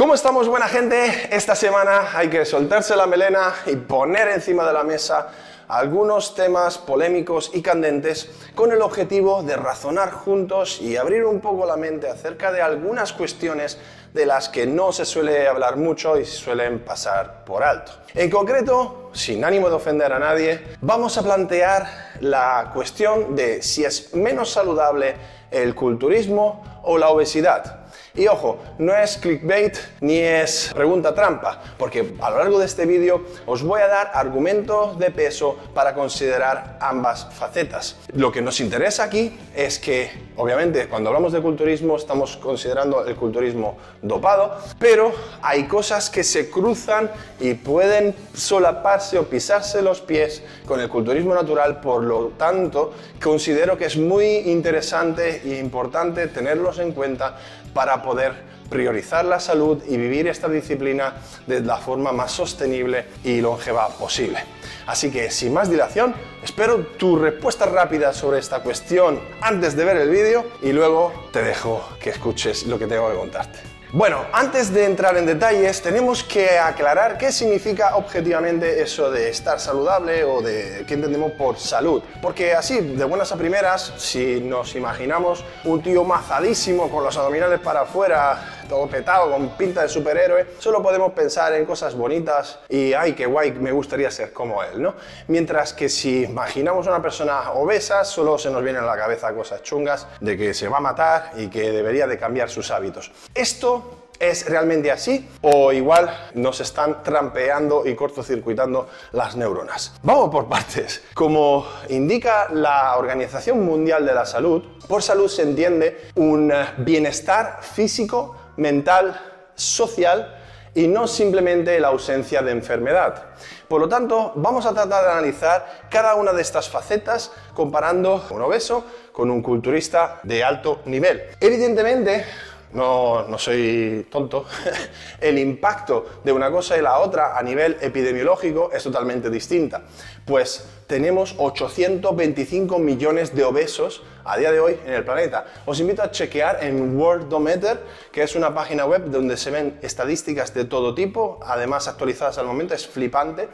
¿Cómo estamos, buena gente? Esta semana hay que soltarse la melena y poner encima de la mesa algunos temas polémicos y candentes con el objetivo de razonar juntos y abrir un poco la mente acerca de algunas cuestiones de las que no se suele hablar mucho y suelen pasar por alto. En concreto, sin ánimo de ofender a nadie, vamos a plantear la cuestión de si es menos saludable el culturismo o la obesidad. Y ojo, no es clickbait ni es pregunta trampa, porque a lo largo de este vídeo os voy a dar argumentos de peso para considerar ambas facetas. Lo que nos interesa aquí es que, obviamente, cuando hablamos de culturismo estamos considerando el culturismo dopado, pero hay cosas que se cruzan y pueden solaparse o pisarse los pies con el culturismo natural, por lo tanto, considero que es muy interesante e importante tenerlos en cuenta para poder priorizar la salud y vivir esta disciplina de la forma más sostenible y longeva posible. Así que sin más dilación, espero tu respuesta rápida sobre esta cuestión antes de ver el vídeo y luego te dejo que escuches lo que tengo que contarte. Bueno, antes de entrar en detalles, tenemos que aclarar qué significa objetivamente eso de estar saludable o de qué entendemos por salud. Porque así, de buenas a primeras, si nos imaginamos un tío mazadísimo con los abdominales para afuera, todo petado, con pinta de superhéroe, solo podemos pensar en cosas bonitas y ay, qué guay, me gustaría ser como él, ¿no? Mientras que si imaginamos una persona obesa, solo se nos vienen a la cabeza cosas chungas de que se va a matar y que debería de cambiar sus hábitos. Esto ¿Es realmente así? ¿O igual nos están trampeando y cortocircuitando las neuronas? Vamos por partes. Como indica la Organización Mundial de la Salud, por salud se entiende un bienestar físico, mental, social y no simplemente la ausencia de enfermedad. Por lo tanto, vamos a tratar de analizar cada una de estas facetas comparando un obeso con un culturista de alto nivel. Evidentemente, no, no soy tonto, el impacto de una cosa y la otra a nivel epidemiológico es totalmente distinta. Pues tenemos 825 millones de obesos a día de hoy en el planeta. Os invito a chequear en Worldometer, que es una página web donde se ven estadísticas de todo tipo, además actualizadas al momento, es flipante.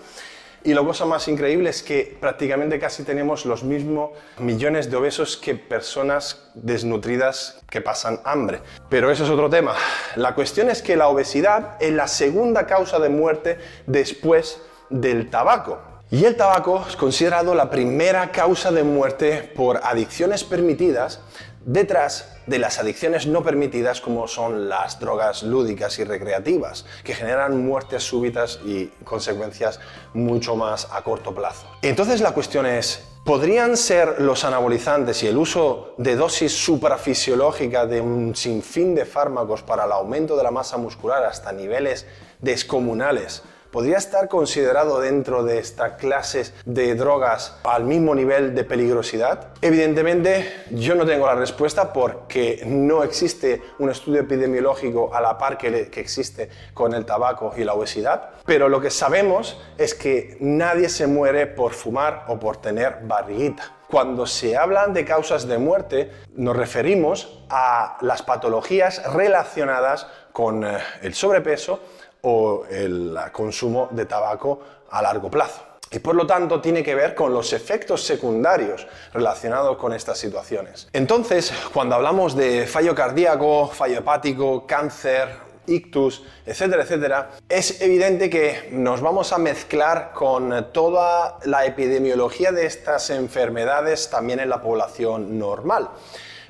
Y la cosa más increíble es que prácticamente casi tenemos los mismos millones de obesos que personas desnutridas que pasan hambre. Pero eso es otro tema. La cuestión es que la obesidad es la segunda causa de muerte después del tabaco. Y el tabaco es considerado la primera causa de muerte por adicciones permitidas detrás de las adicciones no permitidas como son las drogas lúdicas y recreativas, que generan muertes súbitas y consecuencias mucho más a corto plazo. Entonces la cuestión es, ¿podrían ser los anabolizantes y el uso de dosis suprafisiológica de un sinfín de fármacos para el aumento de la masa muscular hasta niveles descomunales ¿podría estar considerado dentro de esta clase de drogas al mismo nivel de peligrosidad? Evidentemente, yo no tengo la respuesta porque no existe un estudio epidemiológico a la par que, que existe con el tabaco y la obesidad, pero lo que sabemos es que nadie se muere por fumar o por tener barriguita. Cuando se hablan de causas de muerte, nos referimos a las patologías relacionadas con eh, el sobrepeso, o el consumo de tabaco a largo plazo. Y por lo tanto tiene que ver con los efectos secundarios relacionados con estas situaciones. Entonces, cuando hablamos de fallo cardíaco, fallo hepático, cáncer, ictus, etcétera, etcétera, es evidente que nos vamos a mezclar con toda la epidemiología de estas enfermedades también en la población normal.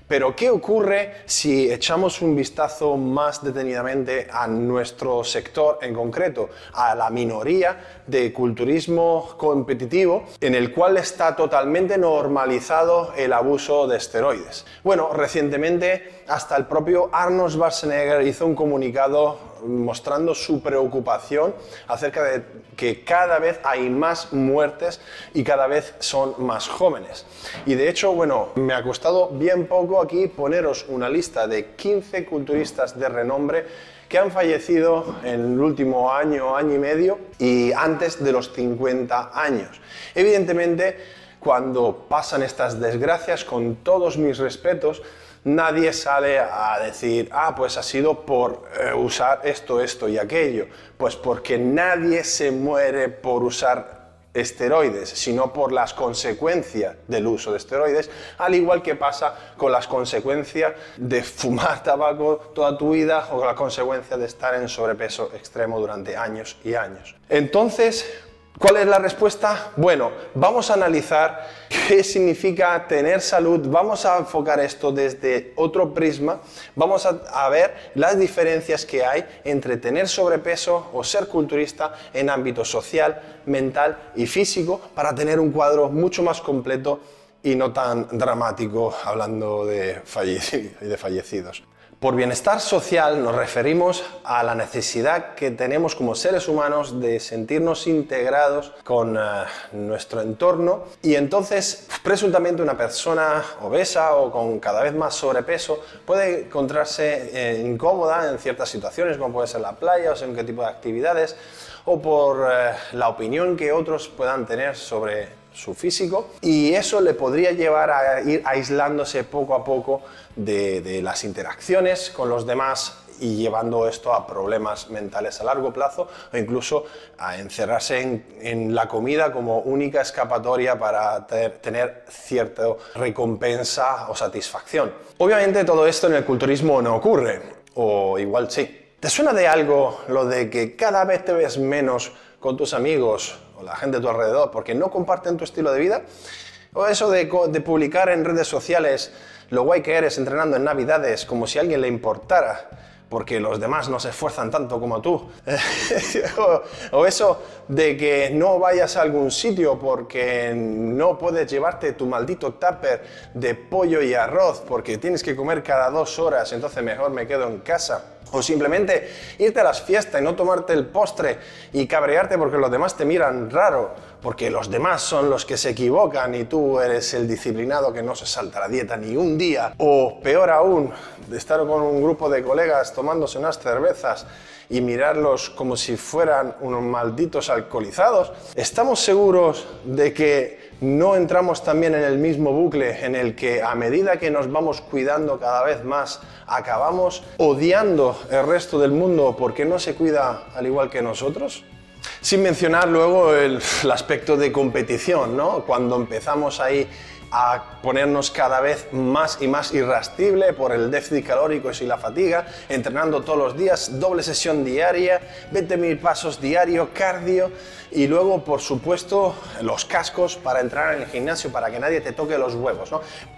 Pero ¿qué ocurre si echamos un vistazo más detenidamente a nuestro sector en concreto, a la minoría de culturismo competitivo en el cual está totalmente normalizado el abuso de esteroides? Bueno, recientemente hasta el propio Arnold Schwarzenegger hizo un comunicado mostrando su preocupación acerca de que cada vez hay más muertes y cada vez son más jóvenes. Y de hecho, bueno, me ha costado bien poco aquí poneros una lista de 15 culturistas de renombre que han fallecido en el último año, año y medio y antes de los 50 años. Evidentemente, cuando pasan estas desgracias, con todos mis respetos, nadie sale a decir, ah, pues ha sido por eh, usar esto, esto y aquello. Pues porque nadie se muere por usar esteroides, sino por las consecuencias del uso de esteroides, al igual que pasa con las consecuencias de fumar tabaco toda tu vida o con la consecuencia de estar en sobrepeso extremo durante años y años. Entonces, ¿Cuál es la respuesta? Bueno, vamos a analizar qué significa tener salud, vamos a enfocar esto desde otro prisma, vamos a, ver las diferencias que hay entre tener sobrepeso o ser culturista en ámbito social, mental y físico para tener un cuadro mucho más completo y no tan dramático hablando de fallecidos. Por bienestar social nos referimos a la necesidad que tenemos como seres humanos de sentirnos integrados con eh, nuestro entorno y entonces presuntamente una persona obesa o con cada vez más sobrepeso puede encontrarse eh, incómoda en ciertas situaciones como puede ser la playa o según qué tipo de actividades o por eh, la opinión que otros puedan tener sobre su físico y eso le podría llevar a ir aislándose poco a poco de, las interacciones con los demás y llevando esto a problemas mentales a largo plazo o incluso a encerrarse en, la comida como única escapatoria para tener cierta recompensa o satisfacción. Obviamente todo esto en el culturismo no ocurre, o igual sí. ¿Te suena de algo lo de que cada vez te ves menos con tus amigos o la gente a tu alrededor porque no comparten tu estilo de vida? ¿O eso de, de publicar en redes sociales lo guay que eres entrenando en Navidades como si a alguien le importara? porque los demás no se esfuerzan tanto como tú. o, eso de que no vayas a algún sitio porque no puedes llevarte tu maldito tupper de pollo y arroz porque tienes que comer cada dos horas, entonces mejor me quedo en casa. O simplemente irte a las fiestas y no tomarte el postre y cabrearte porque los demás te miran raro, porque los demás son los que se equivocan y tú eres el disciplinado que no se salta la dieta ni un día. O peor aún, de estar con un grupo de colegas tomándose unas cervezas y mirarlos como si fueran unos malditos alcoholizados. ¿Estamos seguros de que no entramos también en el mismo bucle en el que a medida que nos vamos cuidando cada vez más, acabamos odiando el resto del mundo porque no se cuida al igual que nosotros? Sin mencionar luego el, aspecto de competición, ¿no? Cuando empezamos ahí a ponernos cada vez más y más irascible por el déficit calórico y la fatiga, entrenando todos los días, doble sesión diaria, 20.000 pasos diario, cardio y luego, por supuesto, los cascos para entrar en el gimnasio para que nadie te toque los huevos.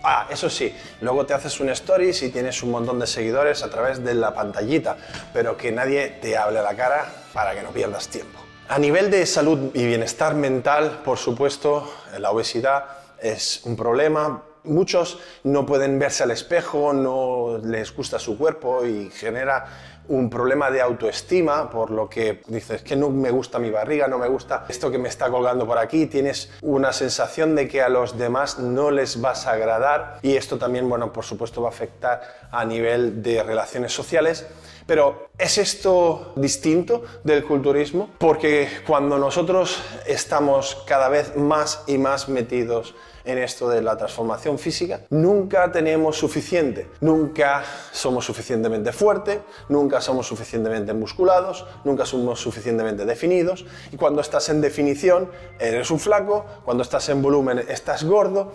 Ah, eso sí, luego te haces un stories y tienes un montón de seguidores a través de la pantallita, pero que nadie te hable a la cara para que no pierdas tiempo. A nivel de salud y bienestar mental, por supuesto, la obesidad es un problema. Muchos no pueden verse al espejo, no les gusta su cuerpo y genera un problema de autoestima, por lo que dices que no me gusta mi barriga, no me gusta esto que me está colgando por aquí, tienes una sensación de que a los demás no les vas a agradar y esto también, bueno, por supuesto va a afectar a nivel de relaciones sociales. Pero ¿es esto distinto del culturismo? Porque cuando nosotros estamos cada vez más y más metidos en esto de la transformación física, nunca tenemos suficiente. Nunca somos suficientemente fuertes, nunca somos suficientemente musculados, nunca somos suficientemente definidos. Y cuando estás en definición, eres un flaco, cuando estás en volumen, estás gordo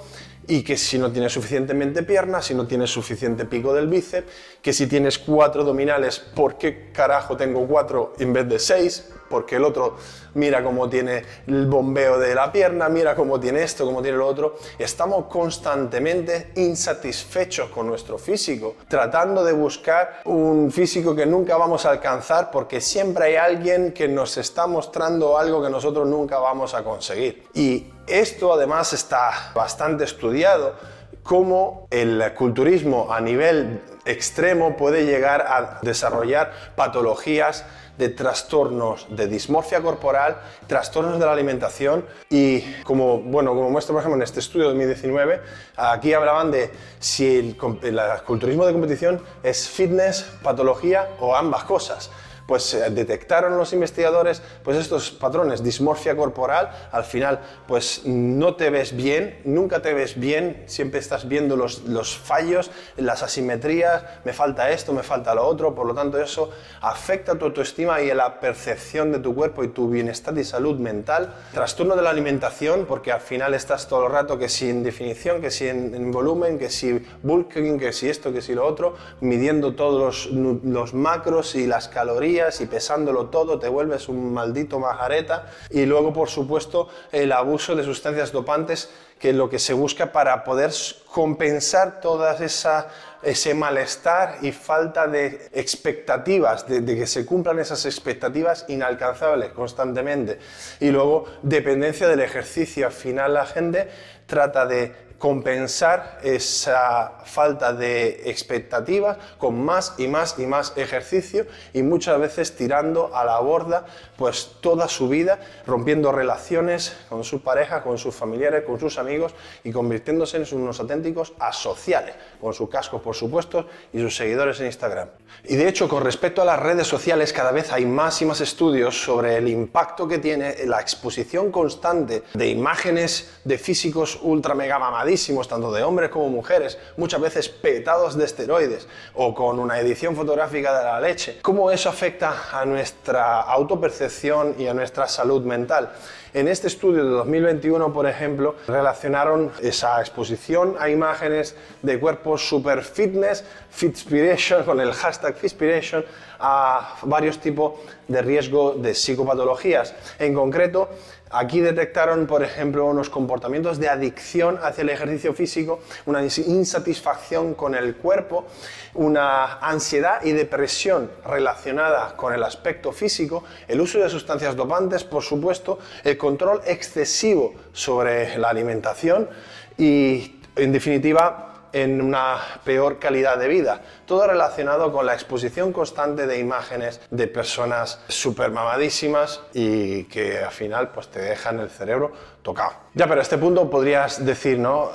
y que si no tienes suficientemente piernas, si no tienes suficiente pico del bíceps, que si tienes cuatro abdominales, ¿por qué carajo tengo cuatro en vez de seis? Porque el otro mira cómo tiene el bombeo de la pierna, mira cómo tiene esto, cómo tiene lo otro. Estamos constantemente insatisfechos con nuestro físico, tratando de buscar un físico que nunca vamos a alcanzar porque siempre hay alguien que nos está mostrando algo que nosotros nunca vamos a conseguir. Y esto además está bastante estudiado, cómo el culturismo a nivel extremo puede llegar a desarrollar patologías de trastornos de dismorfia corporal, trastornos de la alimentación y como, bueno, como muestra por ejemplo en este estudio de 2019, aquí hablaban de si el, el culturismo de competición es fitness, patología o ambas cosas pues eh, detectaron los investigadores pues estos patrones, dismorfia corporal, al final pues no te ves bien, nunca te ves bien, siempre estás viendo los, los fallos, las asimetrías, me falta esto, me falta lo otro, por lo tanto eso afecta tu autoestima y la percepción de tu cuerpo y tu bienestar y salud mental. Trastorno de la alimentación, porque al final estás todo el rato que si en definición, que si en, volumen, que si bulking, que si esto, que si lo otro, midiendo todos los, los macros y las calorías y pesándolo todo, te vuelves un maldito majareta. Y luego, por supuesto, el abuso de sustancias dopantes, que es lo que se busca para poder compensar toda esa ese malestar y falta de expectativas, de, que se cumplan esas expectativas inalcanzables constantemente. Y luego, dependencia del ejercicio. Al final la gente trata de compensar esa falta de expectativas con más y más y más ejercicio y muchas veces tirando a la borda pues toda su vida, rompiendo relaciones con su pareja, con sus familiares, con sus amigos y convirtiéndose en unos auténticos asociales, con su casco por supuesto y sus seguidores en Instagram. Y de hecho con respecto a las redes sociales cada vez hay más y más estudios sobre el impacto que tiene la exposición constante de imágenes de físicos ultra mega mamadísimos tanto de hombres como mujeres, muchas veces petados de esteroides o con una edición fotográfica de la leche, cómo eso afecta a nuestra autopercepción y a nuestra salud mental. En este estudio de 2021, por ejemplo, relacionaron esa exposición a imágenes de cuerpos super fitness, Fitspiration, con el hashtag Fitspiration, a varios tipos de riesgo de psicopatologías. En concreto, Aquí detectaron, por ejemplo, unos comportamientos de adicción hacia el ejercicio físico, una insatisfacción con el cuerpo, una ansiedad y depresión relacionada con el aspecto físico, el uso de sustancias dopantes, por supuesto, el control excesivo sobre la alimentación y, en definitiva, en una peor calidad de vida. Todo relacionado con la exposición constante de imágenes de personas súper mamadísimas y que al final pues te dejan el cerebro tocado. Ya, pero a este punto podrías decir, ¿no?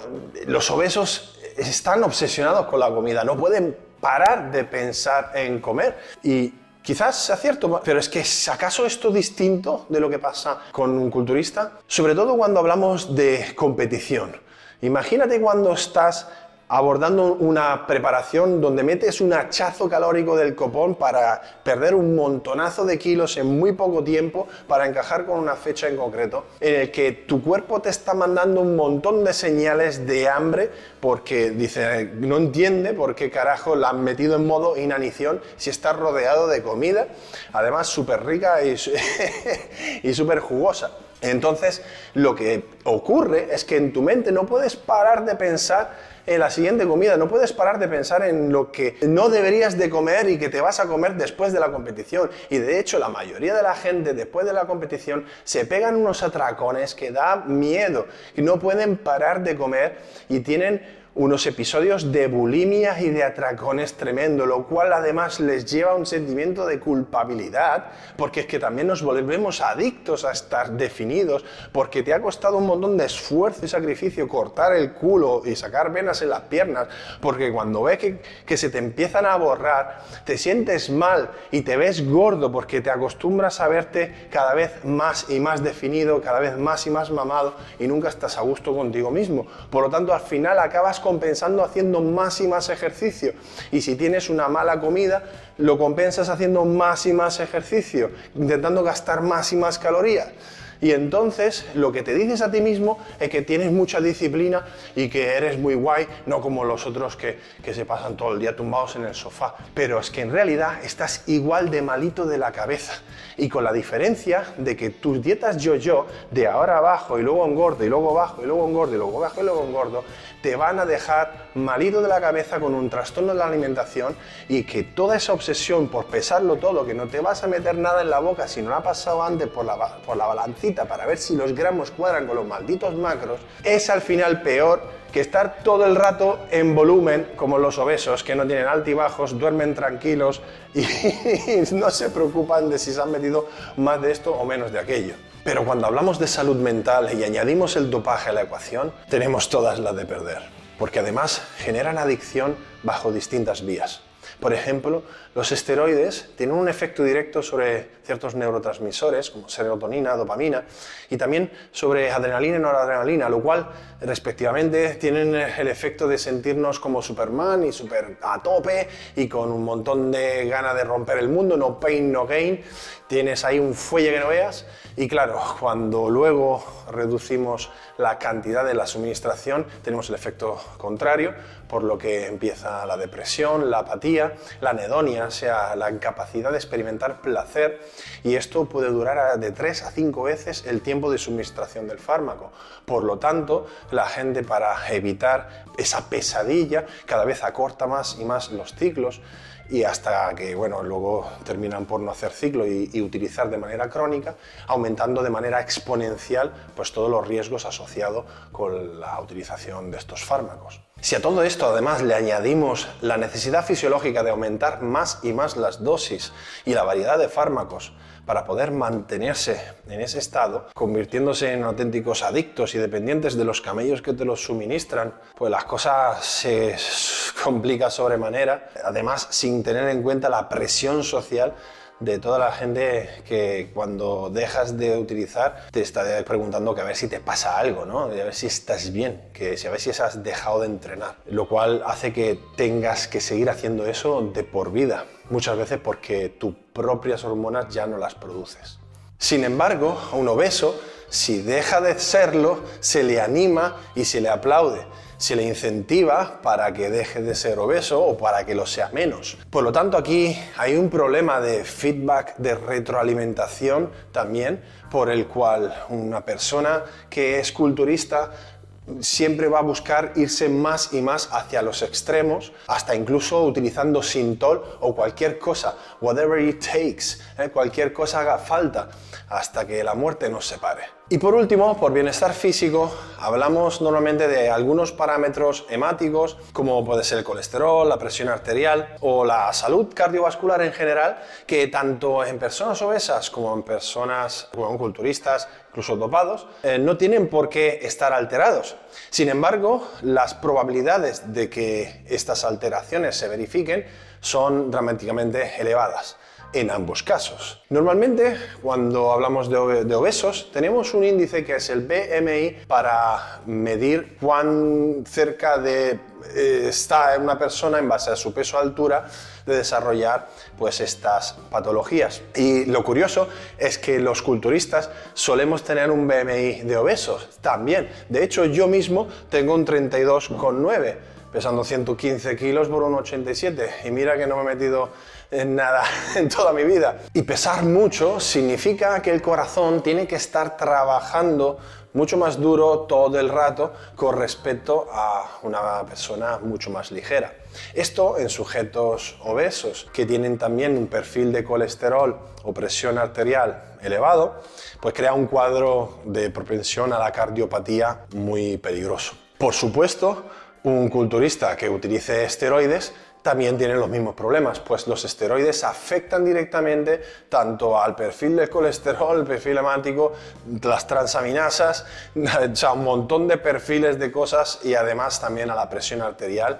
Los obesos están obsesionados con la comida, no pueden parar de pensar en comer y Quizás sea cierto, pero es que ¿es acaso esto distinto de lo que pasa con un culturista? Sobre todo cuando hablamos de competición. Imagínate cuando estás abordando una preparación donde metes un hachazo calórico del copón para perder un montonazo de kilos en muy poco tiempo para encajar con una fecha en concreto, en el que tu cuerpo te está mandando un montón de señales de hambre porque dice, no entiende por qué carajo la han metido en modo inanición si está rodeado de comida, además súper rica y, y súper jugosa. Entonces, lo que ocurre es que en tu mente no puedes parar de pensar en la siguiente comida. No puedes parar de pensar en lo que no deberías de comer y que te vas a comer después de la competición. Y de hecho, la mayoría de la gente después de la competición se pegan unos atracones que da miedo, y no pueden parar de comer y tienen unos episodios de bulimia y de atracones tremendo, lo cual además les lleva a un sentimiento de culpabilidad, porque es que también nos volvemos adictos a estar definidos, porque te ha costado un montón de esfuerzo y sacrificio cortar el culo y sacar venas en las piernas, porque cuando ves que, que se te empiezan a borrar, te sientes mal y te ves gordo porque te acostumbras a verte cada vez más y más definido, cada vez más y más mamado y nunca estás a gusto contigo mismo. Por lo tanto, al final acabas compensando haciendo más y más ejercicio. Y si tienes una mala comida, lo compensas haciendo más y más ejercicio, intentando gastar más y más calorías. Y entonces lo que te dices a ti mismo es que tienes mucha disciplina y que eres muy guay, no como los otros que, que, se pasan todo el día tumbados en el sofá. Pero es que en realidad estás igual de malito de la cabeza. Y con la diferencia de que tus dietas yo-yo, de ahora abajo y luego engordo y luego bajo y luego engordo y luego bajo y luego engordo, te van a dejar malito de la cabeza con un trastorno de la alimentación y que toda esa obsesión por pesarlo todo, que no te vas a meter nada en la boca si no ha pasado antes por la, por la para ver si los gramos cuadran con los malditos macros, es al final peor que estar todo el rato en volumen como los obesos que no tienen altibajos, duermen tranquilos y no se preocupan de si se han metido más de esto o menos de aquello. Pero cuando hablamos de salud mental y añadimos el dopaje a la ecuación, tenemos todas las de perder, porque además generan adicción bajo distintas vías. Por ejemplo, los esteroides tienen un efecto directo sobre ciertos neurotransmisores como serotonina, dopamina y también sobre adrenalina y noradrenalina, lo cual respectivamente tienen el efecto de sentirnos como Superman y super a tope y con un montón de ganas de romper el mundo, no pain, no gain. Tienes ahí un fuelle que no veas y claro, cuando luego reducimos la cantidad de la suministración, tenemos el efecto contrario, por lo que empieza la depresión, la apatía, la anedonia, o sea, la incapacidad de experimentar placer, y esto puede durar de 3 a 5 veces el tiempo de suministración del fármaco. Por lo tanto, la gente para evitar esa pesadilla cada vez acorta más y más los ciclos y hasta que bueno, luego terminan por no hacer ciclo y, utilizar de manera crónica, aumentando de manera exponencial pues, todos los riesgos asociados con la utilización de estos fármacos. Si a todo esto además le añadimos la necesidad fisiológica de aumentar más y más las dosis y la variedad de fármacos para poder mantenerse en ese estado, convirtiéndose en auténticos adictos y dependientes de los camellos que te los suministran, pues las cosas se complican sobremanera, además sin tener en cuenta la presión social de toda la gente que cuando dejas de utilizar te está preguntando que a ver si te pasa algo, ¿no? a ver si estás bien, que a ver si has dejado de entrenar, lo cual hace que tengas que seguir haciendo eso de por vida, muchas veces porque tus propias hormonas ya no las produces. Sin embargo, a un obeso, si deja de serlo, se le anima y se le aplaude se le incentiva para que deje de ser obeso o para que lo sea menos. Por lo tanto, aquí hay un problema de feedback, de retroalimentación también, por el cual una persona que es culturista siempre va a buscar irse más y más hacia los extremos, hasta incluso utilizando sintol o cualquier cosa, whatever it takes, ¿eh? cualquier cosa haga falta, hasta que la muerte nos separe. Y por último, por bienestar físico, hablamos normalmente de algunos parámetros hemáticos, como puede ser el colesterol, la presión arterial o la salud cardiovascular en general, que tanto en personas obesas como en personas como culturistas, incluso dopados, eh, no tienen por qué estar alterados. Sin embargo, las probabilidades de que estas alteraciones se verifiquen son dramáticamente elevadas en ambos casos. Normalmente, cuando hablamos de, obesos, tenemos un índice que es el BMI para medir cuán cerca de eh, está una persona en base a su peso altura de desarrollar pues estas patologías. Y lo curioso es que los culturistas solemos tener un BMI de obesos también. De hecho, yo mismo tengo un 32,9 pesando 115 kilos por un 87 y mira que no me he metido en nada en toda mi vida. Y pesar mucho significa que el corazón tiene que estar trabajando mucho más duro todo el rato con respecto a una persona mucho más ligera. Esto en sujetos obesos que tienen también un perfil de colesterol o presión arterial elevado, pues crea un cuadro de propensión a la cardiopatía muy peligroso. Por supuesto, un culturista que utilice esteroides también tienen los mismos problemas, pues los esteroides afectan directamente tanto al perfil del colesterol, el perfil hemático, las transaminasas, un montón de perfiles de cosas y además también a la presión arterial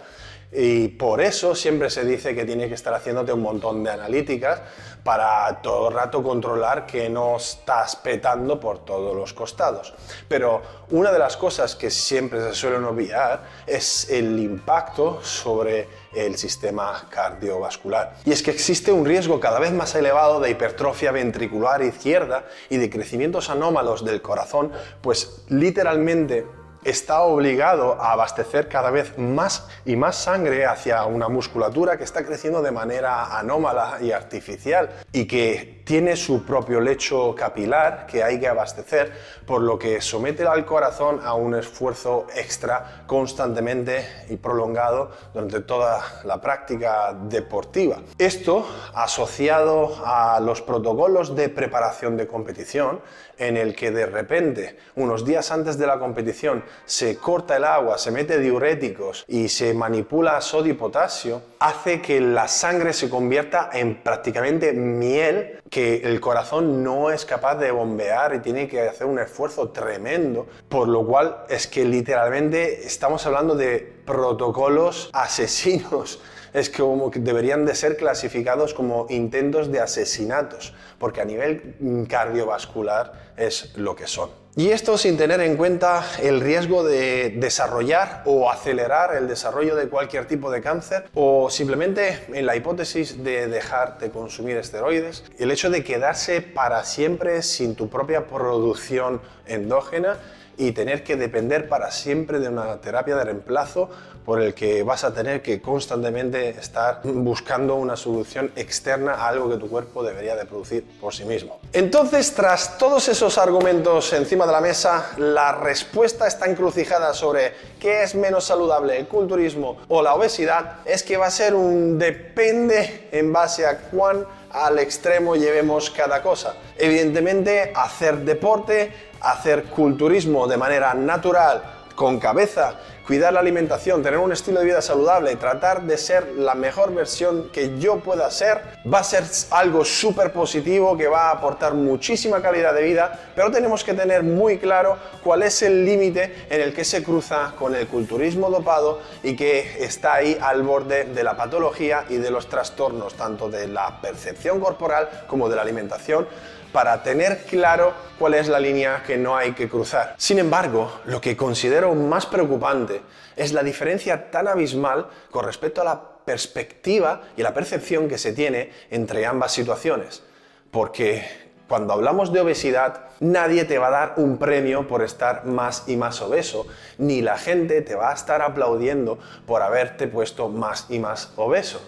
y por eso siempre se dice que tienes que estar haciéndote un montón de analíticas para todo el rato controlar que no estás petando por todos los costados. Pero una de las cosas que siempre se suelen olvidar es el impacto sobre el sistema cardiovascular. Y es que existe un riesgo cada vez más elevado de hipertrofia ventricular izquierda y de crecimientos anómalos del corazón, pues literalmente está obligado a abastecer cada vez más y más sangre hacia una musculatura que está creciendo de manera anómala y artificial y que tiene su propio lecho capilar que hay que abastecer, por lo que somete al corazón a un esfuerzo extra constantemente y prolongado durante toda la práctica deportiva. Esto asociado a los protocolos de preparación de competición, en el que de repente, unos días antes de la competición, se corta el agua, se mete diuréticos y se manipula sodio y potasio, hace que la sangre se convierta en prácticamente miel que el corazón no es capaz de bombear y tiene que hacer un esfuerzo tremendo, por lo cual es que literalmente estamos hablando de protocolos asesinos es como que deberían de ser clasificados como intentos de asesinatos, porque a nivel mm, cardiovascular es lo que son. Y esto sin tener en cuenta el riesgo de desarrollar o acelerar el desarrollo de cualquier tipo de cáncer o simplemente en la hipótesis de dejar de consumir esteroides, el hecho de quedarse para siempre sin tu propia producción endógena y tener que depender para siempre de una terapia de reemplazo por el que vas a tener que constantemente estar buscando una solución externa a algo que tu cuerpo debería de producir por sí mismo. Entonces, tras todos esos argumentos encima de la mesa, la respuesta está encrucijada sobre qué es menos saludable, el culturismo o la obesidad, es que va a ser un depende en base a cuán al extremo llevemos cada cosa. Evidentemente, hacer deporte, hacer culturismo de manera natural, con cabeza, cuidar la alimentación, tener un estilo de vida saludable, tratar de ser la mejor versión que yo pueda ser, va a ser algo súper positivo que va a aportar muchísima calidad de vida, pero tenemos que tener muy claro cuál es el límite en el que se cruza con el culturismo dopado y que está ahí al borde de la patología y de los trastornos, tanto de la percepción corporal como de la alimentación para tener claro cuál es la línea que no hay que cruzar. Sin embargo, lo que considero más preocupante es la diferencia tan abismal con respecto a la perspectiva y la percepción que se tiene entre ambas situaciones. Porque cuando hablamos de obesidad, nadie te va a dar un premio por estar más y más obeso, ni la gente te va a estar aplaudiendo por haberte puesto más y más obeso.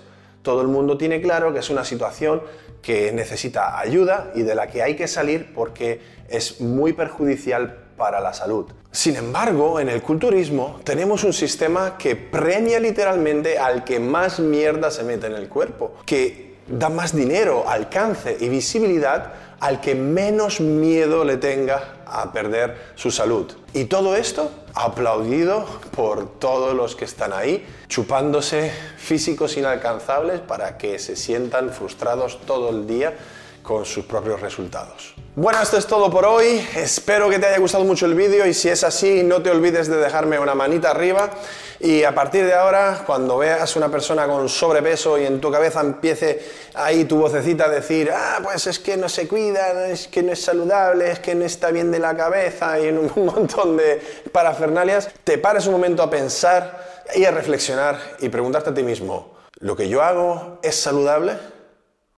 Todo el mundo tiene claro que es una situación que necesita ayuda y de la que hay que salir porque es muy perjudicial para la salud. Sin embargo, en el culturismo tenemos un sistema que premia literalmente al que más mierda se mete en el cuerpo, que da más dinero, alcance y visibilidad al que menos miedo le tenga a perder su salud. Y todo esto aplaudido por todos los que están ahí, chupándose físicos inalcanzables para que se sientan frustrados todo el día con sus propios resultados. Bueno, esto es todo por hoy. Espero que te haya gustado mucho el vídeo y si es así, no te olvides de dejarme una manita arriba. Y a partir de ahora, cuando veas una persona con sobrepeso y en tu cabeza empiece ahí tu vocecita a decir, ah, pues es que no se cuida, es que no es saludable, es que no está bien de la cabeza y un montón de parafernalias, te pares un momento a pensar y a reflexionar y preguntarte a ti mismo, ¿lo que yo hago es saludable?